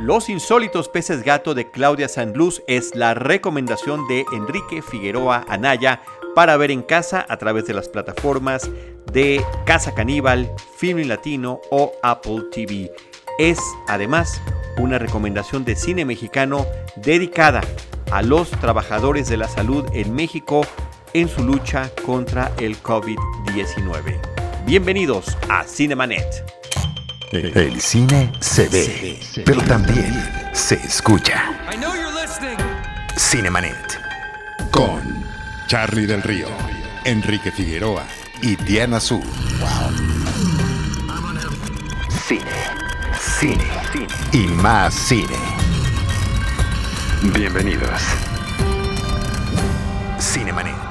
Los insólitos peces gato de Claudia Sanluz es la recomendación de Enrique Figueroa Anaya para ver en casa a través de las plataformas de Casa Caníbal, Film Latino o Apple TV. Es además una recomendación de cine mexicano dedicada a los trabajadores de la salud en México en su lucha contra el COVID-19. Bienvenidos a Cinemanet. El cine se ve, pero también se escucha. Cinemanet. Con Charlie del Río, Enrique Figueroa y Diana Su. Cine, cine, cine y más cine. Bienvenidos. Cinemanet.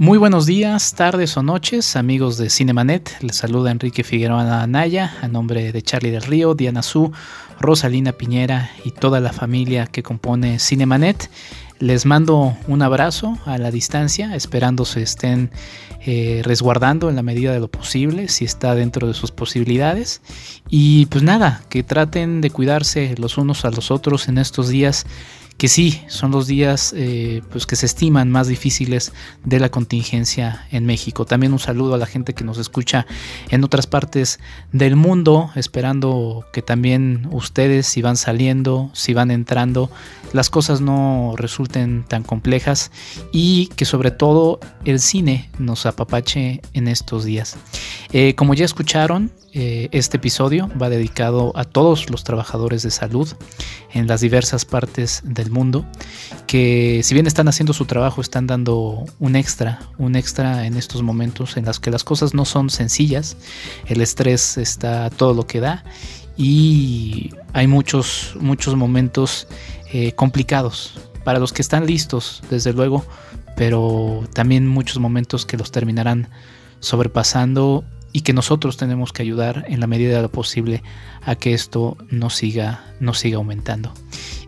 Muy buenos días, tardes o noches, amigos de Cinemanet. Les saluda Enrique Figueroa Anaya, a nombre de Charlie del Río, Diana Su, Rosalina Piñera y toda la familia que compone Cinemanet. Les mando un abrazo a la distancia, esperando se estén eh, resguardando en la medida de lo posible, si está dentro de sus posibilidades. Y pues nada, que traten de cuidarse los unos a los otros en estos días que sí, son los días eh, pues que se estiman más difíciles de la contingencia en México. También un saludo a la gente que nos escucha en otras partes del mundo, esperando que también ustedes, si van saliendo, si van entrando, las cosas no resulten tan complejas y que sobre todo el cine nos apapache en estos días. Eh, como ya escucharon, eh, este episodio va dedicado a todos los trabajadores de salud en las diversas partes del mundo que si bien están haciendo su trabajo están dando un extra, un extra en estos momentos en los que las cosas no son sencillas, el estrés está todo lo que da y hay muchos, muchos momentos eh, complicados para los que están listos, desde luego, pero también muchos momentos que los terminarán sobrepasando y que nosotros tenemos que ayudar en la medida de lo posible a que esto no siga, no siga aumentando.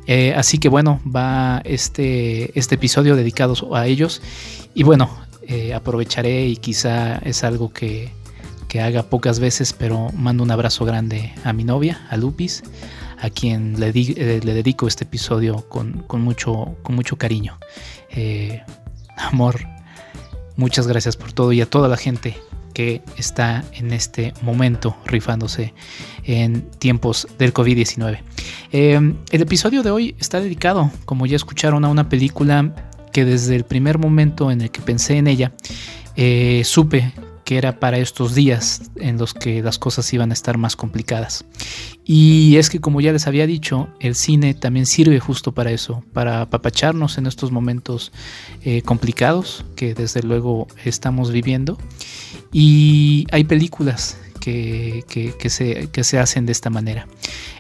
Eh, así que bueno, va este, este episodio dedicado a ellos y bueno, eh, aprovecharé y quizá es algo que, que haga pocas veces, pero mando un abrazo grande a mi novia, a Lupis, a quien le, eh, le dedico este episodio con, con, mucho, con mucho cariño. amor, muchas gracias por todo y a toda la gente que está en este momento rifándose en tiempos del COVID-19. Eh, el episodio de hoy está dedicado, como ya escucharon, a una película que desde el primer momento en el que pensé en ella, eh, supe que era para estos días en los que las cosas iban a estar más complicadas. Y es que como ya les había dicho, el cine también sirve justo para eso, para apapacharnos en estos momentos eh, complicados que desde luego estamos viviendo. Y hay películas que, se, que, se, hacen de esta manera.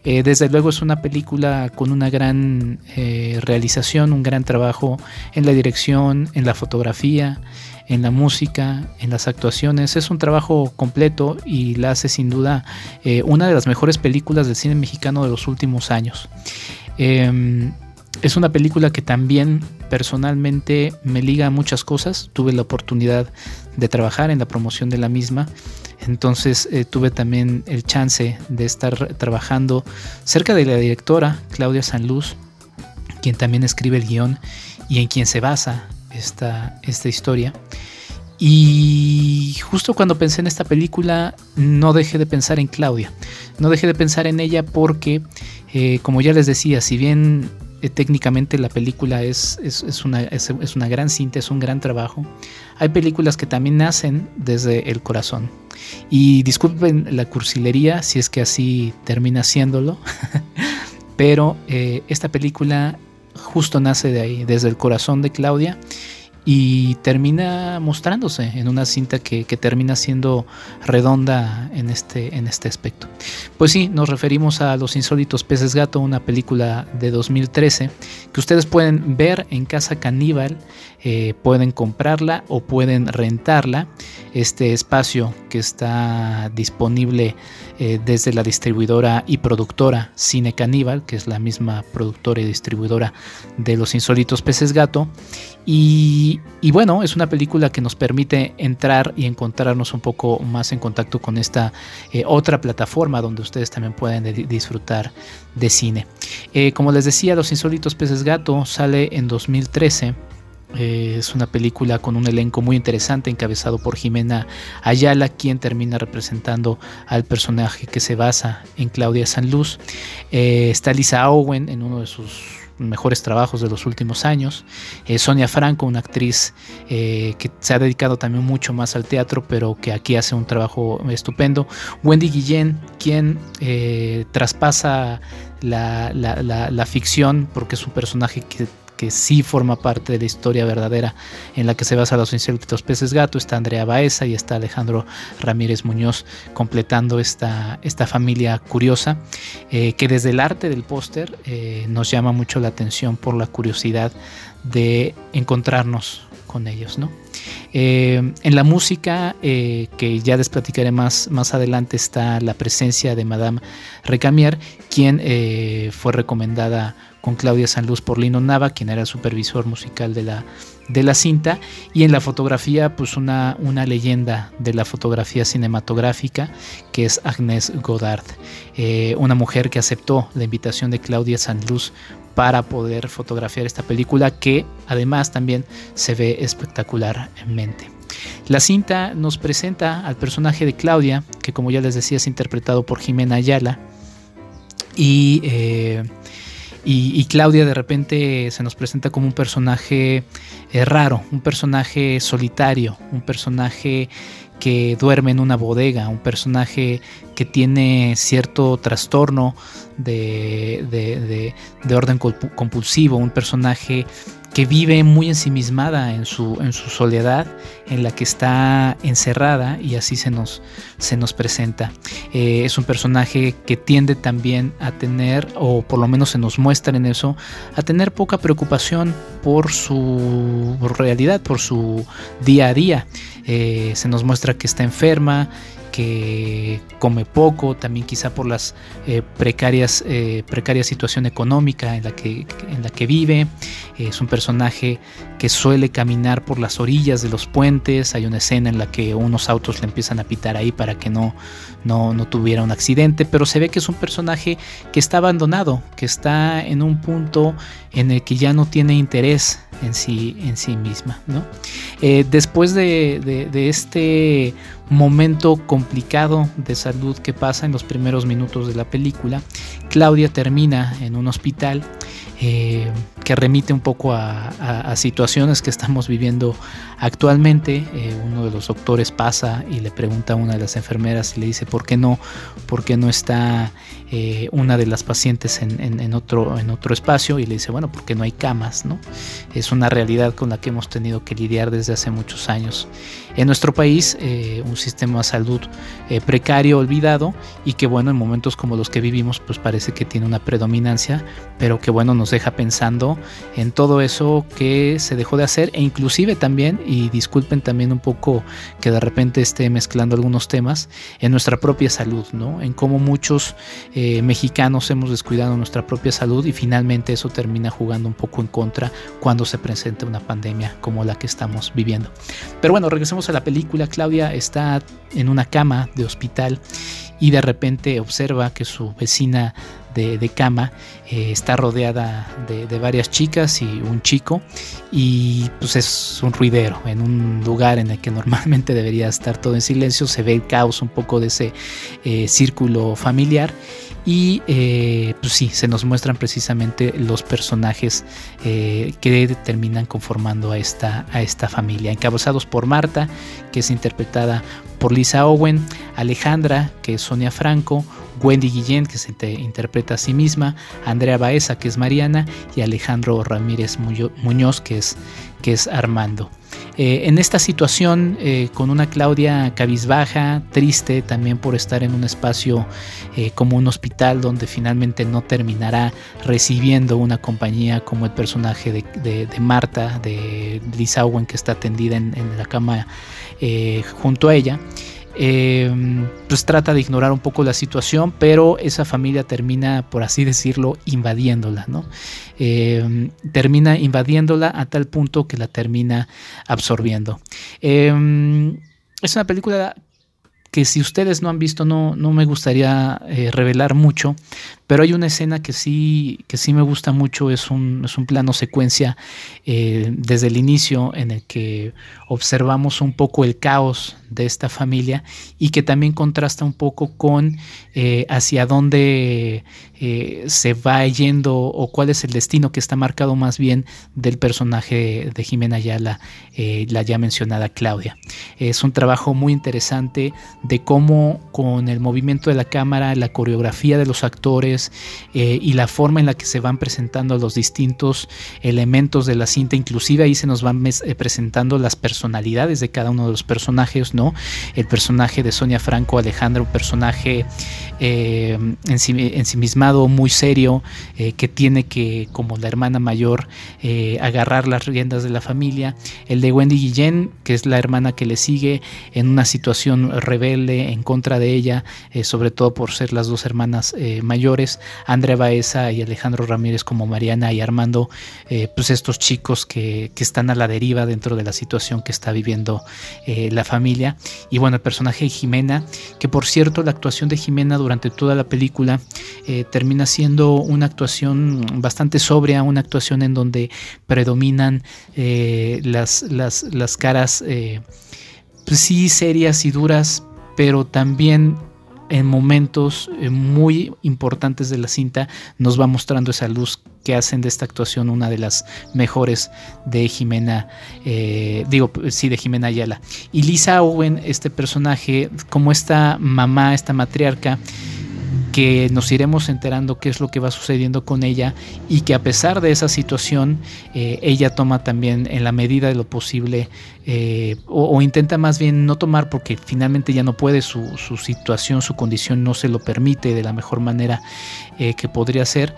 Eh, desde luego es una película con una gran eh, realización, un gran trabajo en la dirección, en la fotografía, en la música, en las actuaciones. Es un trabajo completo y la hace sin duda eh, una de las mejores películas del cine mexicano de los últimos años. Es una película que también personalmente me liga a muchas cosas. Tuve la oportunidad de trabajar en la promoción de la misma. Entonces eh, tuve también el chance de estar trabajando cerca de la directora Claudia Sanluz, quien también escribe el guion y en quien se basa esta, esta historia. Y justo cuando pensé en esta película, no dejé de pensar en Claudia. No dejé de pensar en ella porque, eh, como ya les decía, si bien eh, técnicamente la película es, es, una, es, una, gran cinta, es un gran trabajo, hay películas que también nacen desde el corazón. Y disculpen la cursilería si es que así termina siéndolo, pero eh, esta película justo nace de ahí, desde el corazón de Claudia y termina mostrándose en una cinta que, termina siendo redonda en este, en este aspecto. Pues sí, nos referimos a Los Insólitos Peces Gato, una película de 2013 que ustedes pueden ver en Casa Caníbal, eh, pueden comprarla o pueden rentarla. Este espacio que está disponible eh, desde la distribuidora y productora Cine Caníbal, que es la misma productora y distribuidora de Los Insólitos Peces Gato. Y, bueno, es una película que nos permite entrar y encontrarnos un poco más en contacto con esta eh, otra plataforma donde ustedes también pueden disfrutar de cine. Como les decía, Los Insólitos Peces Gato sale en 2013 eh, es una película con un elenco muy interesante encabezado por Jimena Ayala, quien termina representando al personaje que se basa en Claudia Sanluz. Eh, está Lisa Owen en uno de sus mejores trabajos de los últimos años. Eh, Sonia Franco, una actriz que se ha dedicado también mucho más al teatro, pero que aquí hace un trabajo estupendo. Wendy Guillén, quien traspasa la, la, ficción, porque es un personaje que que sí forma parte de la historia verdadera en la que se basa los insólitos peces gato. Está Andrea Baeza y está Alejandro Ramírez Muñoz completando esta, esta familia curiosa eh, que desde el arte del póster eh, nos llama mucho la atención por la curiosidad de encontrarnos con ellos. ¿no? Eh, en la música, que ya les platicaré más, más adelante, está la presencia de Madame Recamier, quien fue recomendada con Claudia Sanluz por Lino Nava, quien era supervisor musical de la, de la cinta, y en la fotografía, pues una, una leyenda de la fotografía cinematográfica, que es Agnès Godard, eh, una mujer que aceptó la invitación de Claudia Sanluz para poder fotografiar esta película, que además también se ve espectacularmente. La cinta nos presenta al personaje de Claudia, que como ya les decía es interpretado por Jimena Ayala, y eh, y, Claudia de repente se nos presenta como un personaje eh, raro, un personaje solitario, un personaje que duerme en una bodega, un personaje que tiene cierto trastorno de, de orden compulsivo, un personaje que vive muy ensimismada en su, en su soledad, en la que está encerrada y así se nos, se nos presenta. Eh, es un personaje que tiende también a tener, o por lo menos se nos muestra en eso, a tener poca preocupación por su realidad, por su día a día. Eh, se nos muestra que está enferma, que come poco, también quizá por las eh, precarias, eh, precarias situación económica en la que, en la que vive. Es un personaje que suele caminar por las orillas de los puentes. Hay una escena en la que unos autos le empiezan a pitar ahí para que no, no, no tuviera un accidente, pero se ve que es un personaje que está abandonado, que está en un punto en el que ya no tiene interés en sí, en sí misma. ¿no? Eh, después de, de, este momento complicado de salud que pasa en los primeros minutos de la película, Claudia termina en un hospital eh, que remite un poco a, situaciones que estamos viviendo actualmente. Eh, de los doctores pasa y le pregunta a una de las enfermeras y le dice por qué no, por qué no está eh, una de las pacientes en, otro, en otro espacio y le dice, bueno, porque no hay camas, ¿no? Es una realidad con la que hemos tenido que lidiar desde hace muchos años. En nuestro país, eh, un sistema de salud eh, precario, olvidado y que, bueno, en momentos como los que vivimos, pues parece que tiene una predominancia, pero que, bueno, nos deja pensando en todo eso que se dejó de hacer e inclusive también, y disculpen también un poco que de repente esté mezclando algunos temas, en nuestra propia salud, ¿no? En cómo muchos eh, mexicanos hemos descuidado nuestra propia salud y finalmente eso termina jugando un poco en contra cuando se presenta una pandemia como la que estamos viviendo. Pero bueno, regresemos a la película. Claudia está en una cama de hospital y de repente observa que su vecina de, cama eh, está rodeada de, varias chicas y un chico y pues es un ruidero en un lugar en el que normalmente debería estar todo en silencio se ve el caos un poco de ese eh, círculo familiar y eh, pues sí, se nos muestran precisamente los personajes que terminan conformando a esta, a esta familia, encabezados por Marta, que es interpretada por Lisa Owen, Alejandra, que es Sonia Franco, Wendy Guillén, que se interpreta a sí misma, Andrea Baeza, que es Mariana, y Alejandro Ramírez Muñoz, que es, que es Armando. Eh, en esta situación, eh, con una Claudia cabizbaja, triste también por estar en un espacio eh, como un hospital donde finalmente no terminará recibiendo una compañía como el personaje de, Marta, de Lisa Owen, que está atendida en, la cama junto a ella. Em, pues trata de ignorar un poco la situación, pero esa familia termina, por así decirlo, invadiéndola, ¿no? Em, termina invadiéndola a tal punto que la termina absorbiendo. Em, es una película que si ustedes no han visto no, no me gustaría eh, revelar mucho, pero hay una escena que sí, que sí me gusta mucho, es un, es un plano secuencia eh, desde el inicio en el que observamos un poco el caos de esta familia y que también contrasta un poco con eh, hacia dónde se va yendo o cuál es el destino que está marcado más bien del personaje de Jimena Ayala, la ya mencionada Claudia. Es un trabajo muy interesante de cómo con el movimiento de la cámara, la coreografía de los actores eh, y la forma en la que se van presentando los distintos elementos de la cinta, inclusive ahí se nos van eh, presentando las personalidades de cada uno de los personajes, ¿no? El personaje de Sonia Franco Alejandro, un personaje eh, ensimismado, muy serio, que tiene que, como la hermana mayor, agarrar las riendas de la familia. El de Wendy Guillén, que es la hermana que le sigue en una situación rebelde en contra de ella, sobre todo por ser las dos hermanas eh, Andrea Baeza y Alejandro Ramírez como Mariana y Armando, eh, pues estos chicos que, están a la deriva dentro de la situación que está viviendo la familia. Y bueno, el personaje de Jimena, que por cierto la actuación de Jimena durante toda la película termina siendo una actuación bastante sobria, una actuación en donde predominan las, las, las, caras pues sí serias y duras, pero también en momentos eh, muy importantes de la cinta nos va mostrando esa luz que hacen de esta actuación una de las mejores de Jimena, eh, digo, sí, de Jimena Ayala. Y Lisa Owen, este personaje, como esta mamá, esta matriarca, que nos iremos enterando qué es lo que va sucediendo con ella y que a pesar de esa situación eh, ella toma también en la medida de lo posible eh, o, intenta más bien no tomar porque finalmente ya no puede su, situación su condición no se lo permite de la mejor manera eh, que podría ser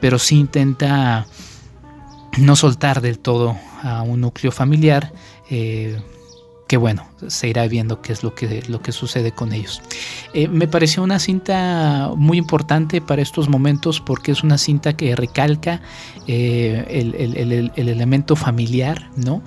pero sí intenta no soltar del todo a un núcleo familiar que bueno, se irá viendo qué es lo que, lo que sucede con ellos. Eh, me pareció una cinta muy importante para estos momentos porque es una cinta que recalca eh, el, elemento familiar, ¿no?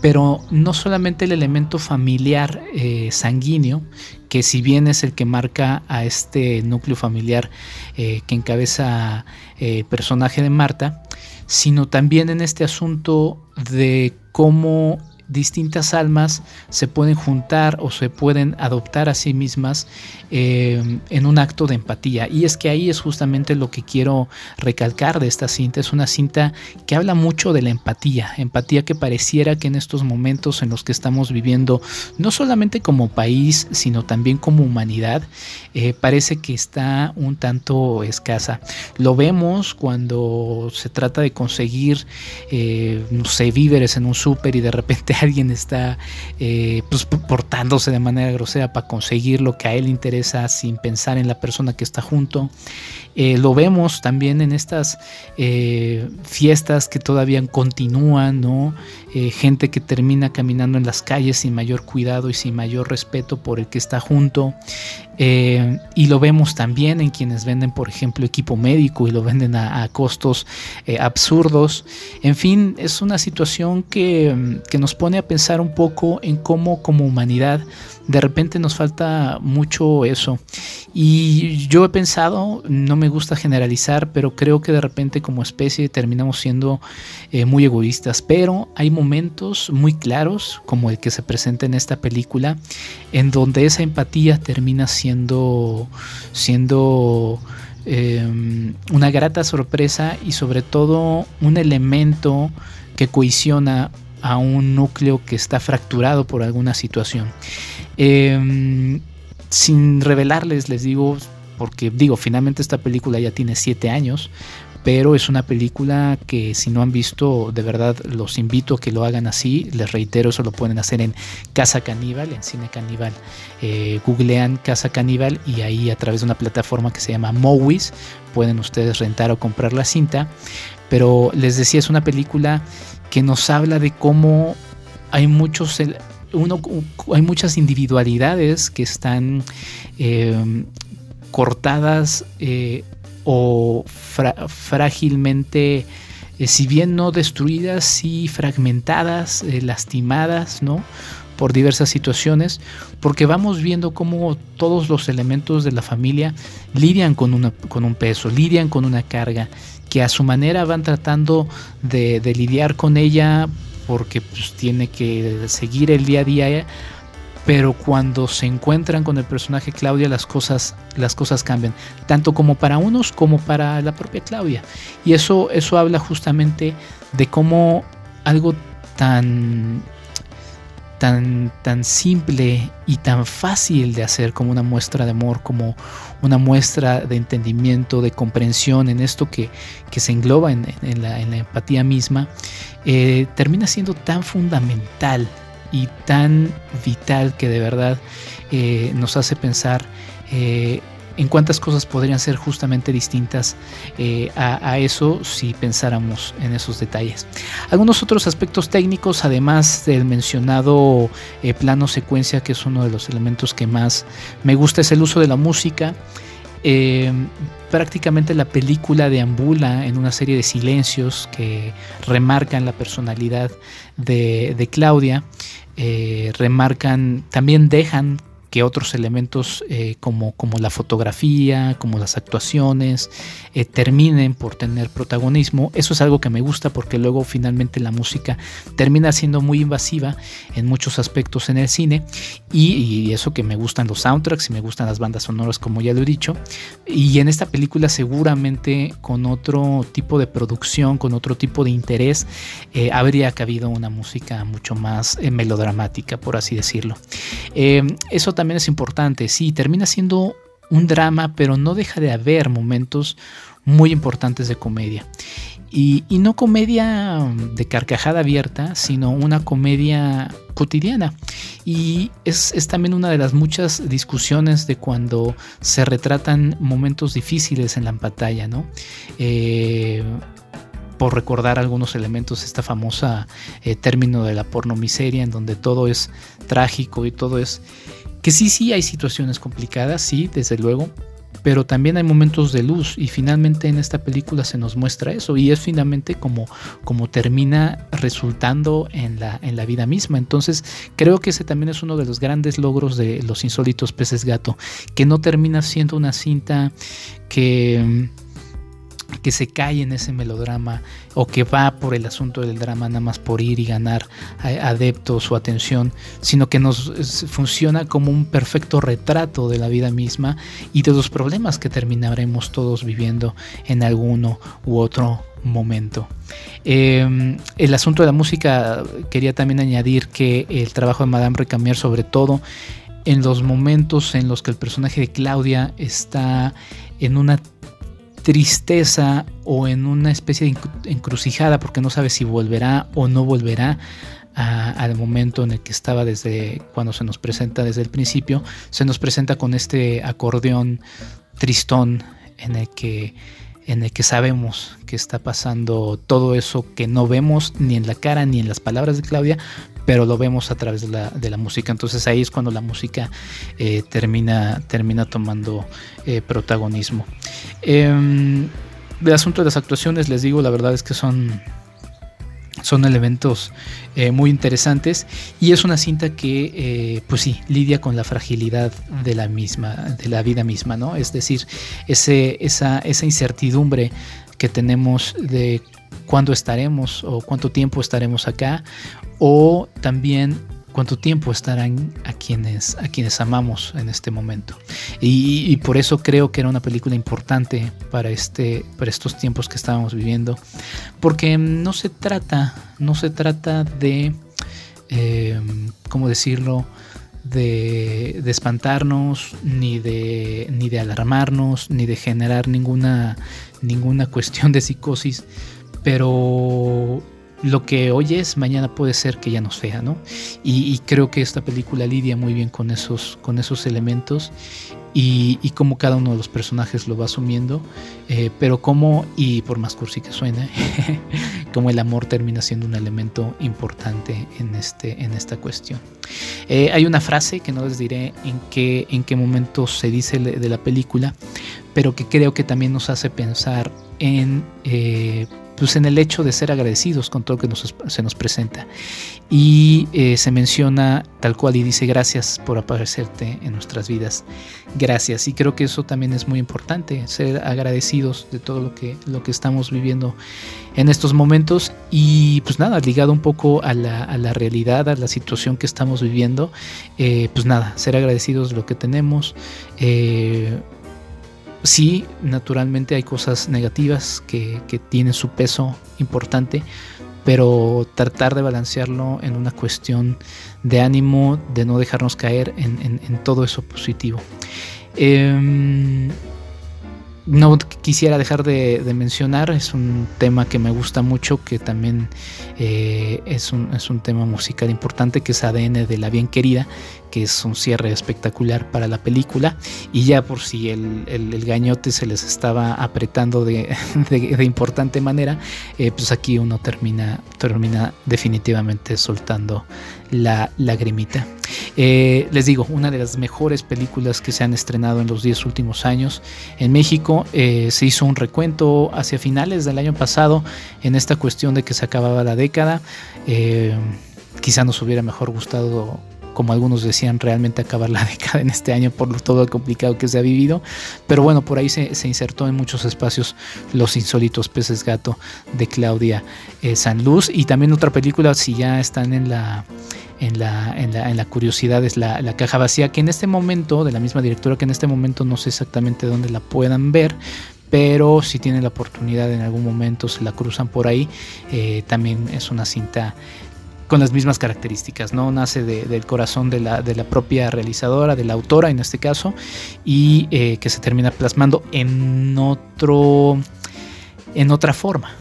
Pero no solamente el elemento familiar eh, sanguíneo, que si bien es el que marca a este núcleo familiar que encabeza el personaje de Marta, sino también en este asunto de cómo distintas almas se pueden juntar o se pueden adoptar a sí mismas eh, en un acto de empatía. Y es que ahí es justamente lo que quiero recalcar de esta cinta. Es una cinta que habla mucho de la empatía, empatía que pareciera que en estos momentos en los que estamos viviendo, no solamente como país, sino también como humanidad, eh, parece que está un tanto escasa. Lo vemos cuando se trata de conseguir, eh, no sé, víveres en un súper y de repente alguien está eh, pues, portándose de manera grosera para conseguir lo que a él interesa sin pensar en la persona que está junto. Eh, lo vemos también en estas eh, fiestas que todavía continúan, ¿no? gente que termina caminando en las calles sin mayor cuidado y sin mayor respeto por el que está junto. Y lo vemos también en quienes venden, por ejemplo, equipo médico y lo venden a, costos eh, absurdos. En fin, es una situación que, que, nos pone a pensar un poco en cómo como humanidad de repente nos falta mucho eso. Y yo he pensado, no me gusta generalizar, pero creo que de repente como especie terminamos siendo eh, muy egoístas. Pero hay momentos muy claros, como el que se presenta en esta película, en donde esa empatía termina siendo, siendo em, una grata sorpresa y sobre todo un elemento que cohesiona a un núcleo que está fracturado por alguna situación. Em, sin revelarles, les digo, porque digo, finalmente esta película ya tiene siete años, pero es una película que si no han visto, de verdad los invito a que lo hagan así. Les reitero, eso lo pueden hacer en Casa Caníbal, en Cine Caníbal. Eh, googlean Casa Caníbal y ahí a través de una plataforma que se llama Movies pueden ustedes rentar o comprar la cinta. Pero les decía, es una película que nos habla de cómo hay muchos uno, hay muchas individualidades que están eh, cortadas eh, o frágilmente, eh, si bien no destruidas, sí fragmentadas, lastimadas, ¿no? Por diversas situaciones, porque vamos viendo cómo todos los elementos de la familia lidian con, una, con un peso, lidian con una carga, que a su manera van tratando de, lidiar con ella porque pues, tiene que seguir el día a día, pero cuando se encuentran con el personaje Claudia las cosas, las cosas cambian, tanto como para unos como para la propia Claudia. Y eso, eso habla justamente de cómo algo tan tan, tan simple y tan fácil de hacer como una muestra de amor, como una muestra de entendimiento, de comprensión en esto que, se engloba en, la, empatía misma, eh, termina siendo tan fundamental y tan vital que de verdad eh, nos hace pensar eh, en cuántas cosas podrían ser justamente distintas eh, a, eso si pensáramos en esos detalles. Algunos otros aspectos técnicos, además del mencionado eh, plano secuencia, que es uno de los elementos que más me gusta, es el uso de la música. Eh, prácticamente la película deambula en una serie de silencios que remarcan la personalidad de, Claudia, remarcan, también dejan otros elementos eh, como, como, la fotografía, como las actuaciones, eh, terminen por tener protagonismo. Eso es algo que me gusta porque luego finalmente la música termina siendo muy invasiva en muchos aspectos en el cine y, eso que me gustan los soundtracks y me gustan las bandas sonoras como ya lo he dicho. Y en esta película seguramente con otro tipo de producción, con otro tipo de interés, eh, habría cabido una música mucho más melodramática, por así decirlo. eso también es importante. Sí, termina siendo un drama, pero no deja de haber momentos muy importantes de comedia. Y, no comedia de carcajada abierta, sino una comedia cotidiana. Y es, también una de las muchas discusiones de cuando se retratan momentos difíciles en la pantalla, ¿no? Eh, por recordar algunos elementos, esta famosa eh, término de la pornomiseria, en donde todo es trágico y todo es que sí, sí hay situaciones complicadas, sí, desde luego, pero también hay momentos de luz y finalmente en esta película se nos muestra eso y es finalmente como, como termina resultando en la, en la vida misma. Entonces creo que ese también es uno de los grandes logros de los insólitos peces gato, que no termina siendo una cinta que que se cae en ese melodrama o que va por el asunto del drama nada más por ir y ganar adeptos o atención, sino que nos funciona como un perfecto retrato de la vida misma y de los problemas que terminaremos todos viviendo en alguno u otro momento. Em, el asunto de la música, quería también añadir que el trabajo de Madame Recamier, sobre todo en los momentos en los que el personaje de Claudia está en una tristeza o en una especie de encrucijada porque no sabe si volverá o no volverá al momento en el que estaba desde cuando se nos presenta desde el principio, se nos presenta con este acordeón tristón en el que en el que sabemos que está pasando todo eso que no vemos ni en la cara ni en las palabras de Claudia, pero lo vemos a través de la, de la música. Entonces ahí es cuando la música eh, termina, termina tomando eh, protagonismo. El asunto de las actuaciones, les digo, la verdad es que son son elementos eh, muy interesantes y es una cinta que pues sí lidia con la fragilidad de la misma de la vida misma no es decir ese, esa, esa incertidumbre que tenemos de cuándo estaremos o cuánto tiempo estaremos acá o también cuánto tiempo estarán a quienes, a quienes amamos en este momento. Y, por eso creo que era una película importante para, este, para estos tiempos que estábamos viviendo, porque no se trata, no se trata de, eh, ¿cómo decirlo? De, de, espantarnos, ni de, ni de alarmarnos, ni de generar ninguna, ninguna cuestión de psicosis, pero lo que hoy es, mañana puede ser que ya no sea, ¿no? Y, creo que esta película lidia muy bien con esos, con esos elementos y, y cómo cada uno de los personajes lo va asumiendo, eh, pero cómo, y por más cursi que suene, cómo el amor termina siendo un elemento importante en, este, en esta cuestión. Eh, hay una frase que no les diré en qué, en qué momento se dice de la película, pero que creo que también nos hace pensar en eh, pues en el hecho de ser agradecidos con todo lo que se nos presenta. Y eh, se menciona tal cual y dice gracias por aparecerte en nuestras vidas. Gracias. Y creo que eso también es muy importante, ser agradecidos de todo lo que, lo que estamos viviendo en estos momentos. Y pues nada, ligado un poco a la, realidad, a la situación que estamos viviendo, eh, pues nada, ser agradecidos de lo que tenemos. Sí, naturalmente hay cosas negativas que, tienen su peso importante, pero tratar de balancearlo en una cuestión de ánimo, de no dejarnos caer en, todo eso positivo. Em, no quisiera dejar de, mencionar, es un tema que me gusta mucho, que también eh, es, un, es, un, tema musical importante, que es ADN de la bien querida, que es un cierre espectacular para la película. Y ya por si el, el, gañote se les estaba apretando de, de, importante manera, eh, pues aquí uno termina, termina definitivamente soltando la lagrimita. Eh, les digo, una de las mejores películas que se han estrenado en los 10 últimos años en México. Eh, se hizo un recuento hacia finales del año pasado en esta cuestión de que se acababa la década. quizá nos hubiera mejor gustado como algunos decían, realmente acabar la década en este año por todo lo complicado que se ha vivido. Pero bueno, por ahí se, insertó en muchos espacios Los insólitos peces gato de Claudia eh, Sanluz. Y también otra película, si ya están en la, en la, en la, curiosidad, es la, caja vacía, que en este momento, de la misma directora, que en este momento no sé exactamente dónde la puedan ver, pero si tienen la oportunidad en algún momento se la cruzan por ahí, eh, también es una cinta con las mismas características, ¿no? Nace del corazón de la, de la, propia realizadora, de la autora en este caso, y eh, que se termina plasmando en otro, en otra forma,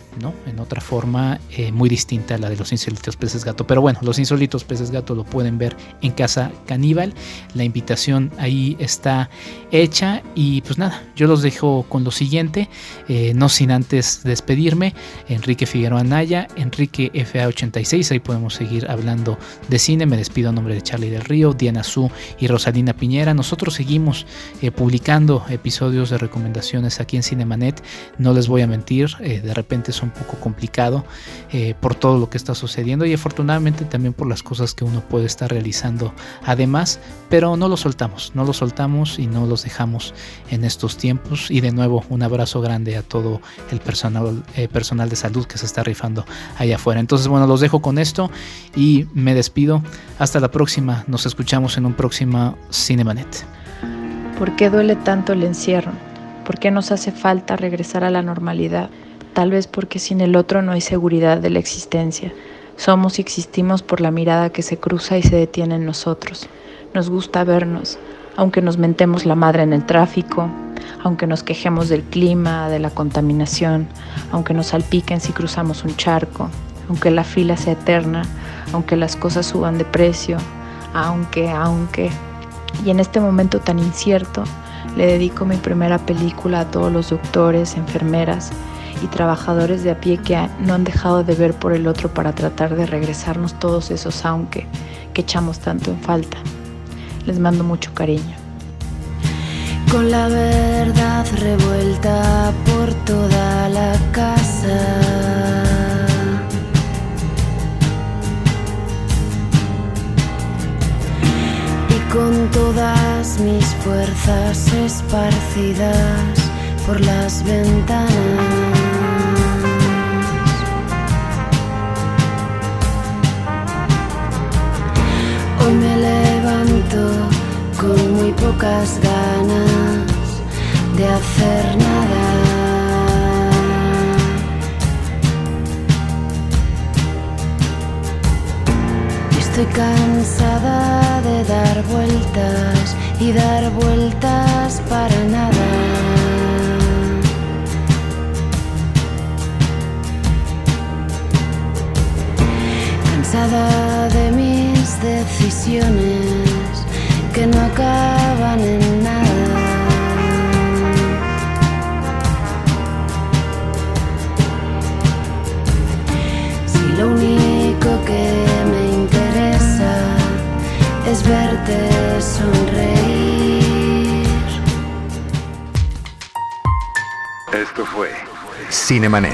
en otra forma eh, muy distinta a la de los insólitos peces gato. Pero bueno, los insólitos peces gato lo pueden ver en Casa Caníbal. La invitación ahí está hecha. Y pues nada, yo los dejo con lo siguiente, eh, no sin antes despedirme. Enrique Figueroa Naya, Enrique FA86, ahí podemos seguir hablando de cine. Me despido a nombre de Charlie del Río, Diana Su y Rosalina Piñera. Nosotros seguimos eh, publicando episodios de recomendaciones aquí en Cinemanet. No les voy a mentir, de repente son un poco complicado eh, por todo lo que está sucediendo y afortunadamente también por las cosas que uno puede estar realizando además, pero no lo soltamos, no lo soltamos y no los dejamos en estos tiempos y de nuevo un abrazo grande a todo el personal, eh, personal de salud que se está rifando allá afuera. Entonces bueno, los dejo con esto y me despido. Hasta la próxima, nos escuchamos en un próximo Cinemanet. ¿Por qué duele tanto el encierro? ¿Por qué nos hace falta regresar a la normalidad? Tal vez porque sin el otro no hay seguridad de la existencia. Somos y existimos por la mirada que se cruza y se detiene en nosotros. Nos gusta vernos, aunque nos mentemos la madre en el tráfico, aunque nos quejemos del clima, de la contaminación, aunque nos salpiquen si cruzamos un charco, aunque la fila sea eterna, aunque las cosas suban de precio, aunque, aunque. Y en este momento tan incierto, le dedico mi primera película a todos los doctores, enfermeras, y trabajadores de a pie que no han dejado de ver por el otro para tratar de regresarnos todos esos aunque que echamos tanto en falta. Les mando mucho cariño. Con la verdad revuelta por toda la casa. Y con todas mis fuerzas esparcidas por las ventanas. Hoy me levanto con muy pocas ganas de hacer nada. Estoy cansada de dar vueltas y dar vueltas para nada que no acaban en nada. Si lo único que me interesa es verte sonreír. Esto fue Cinemanet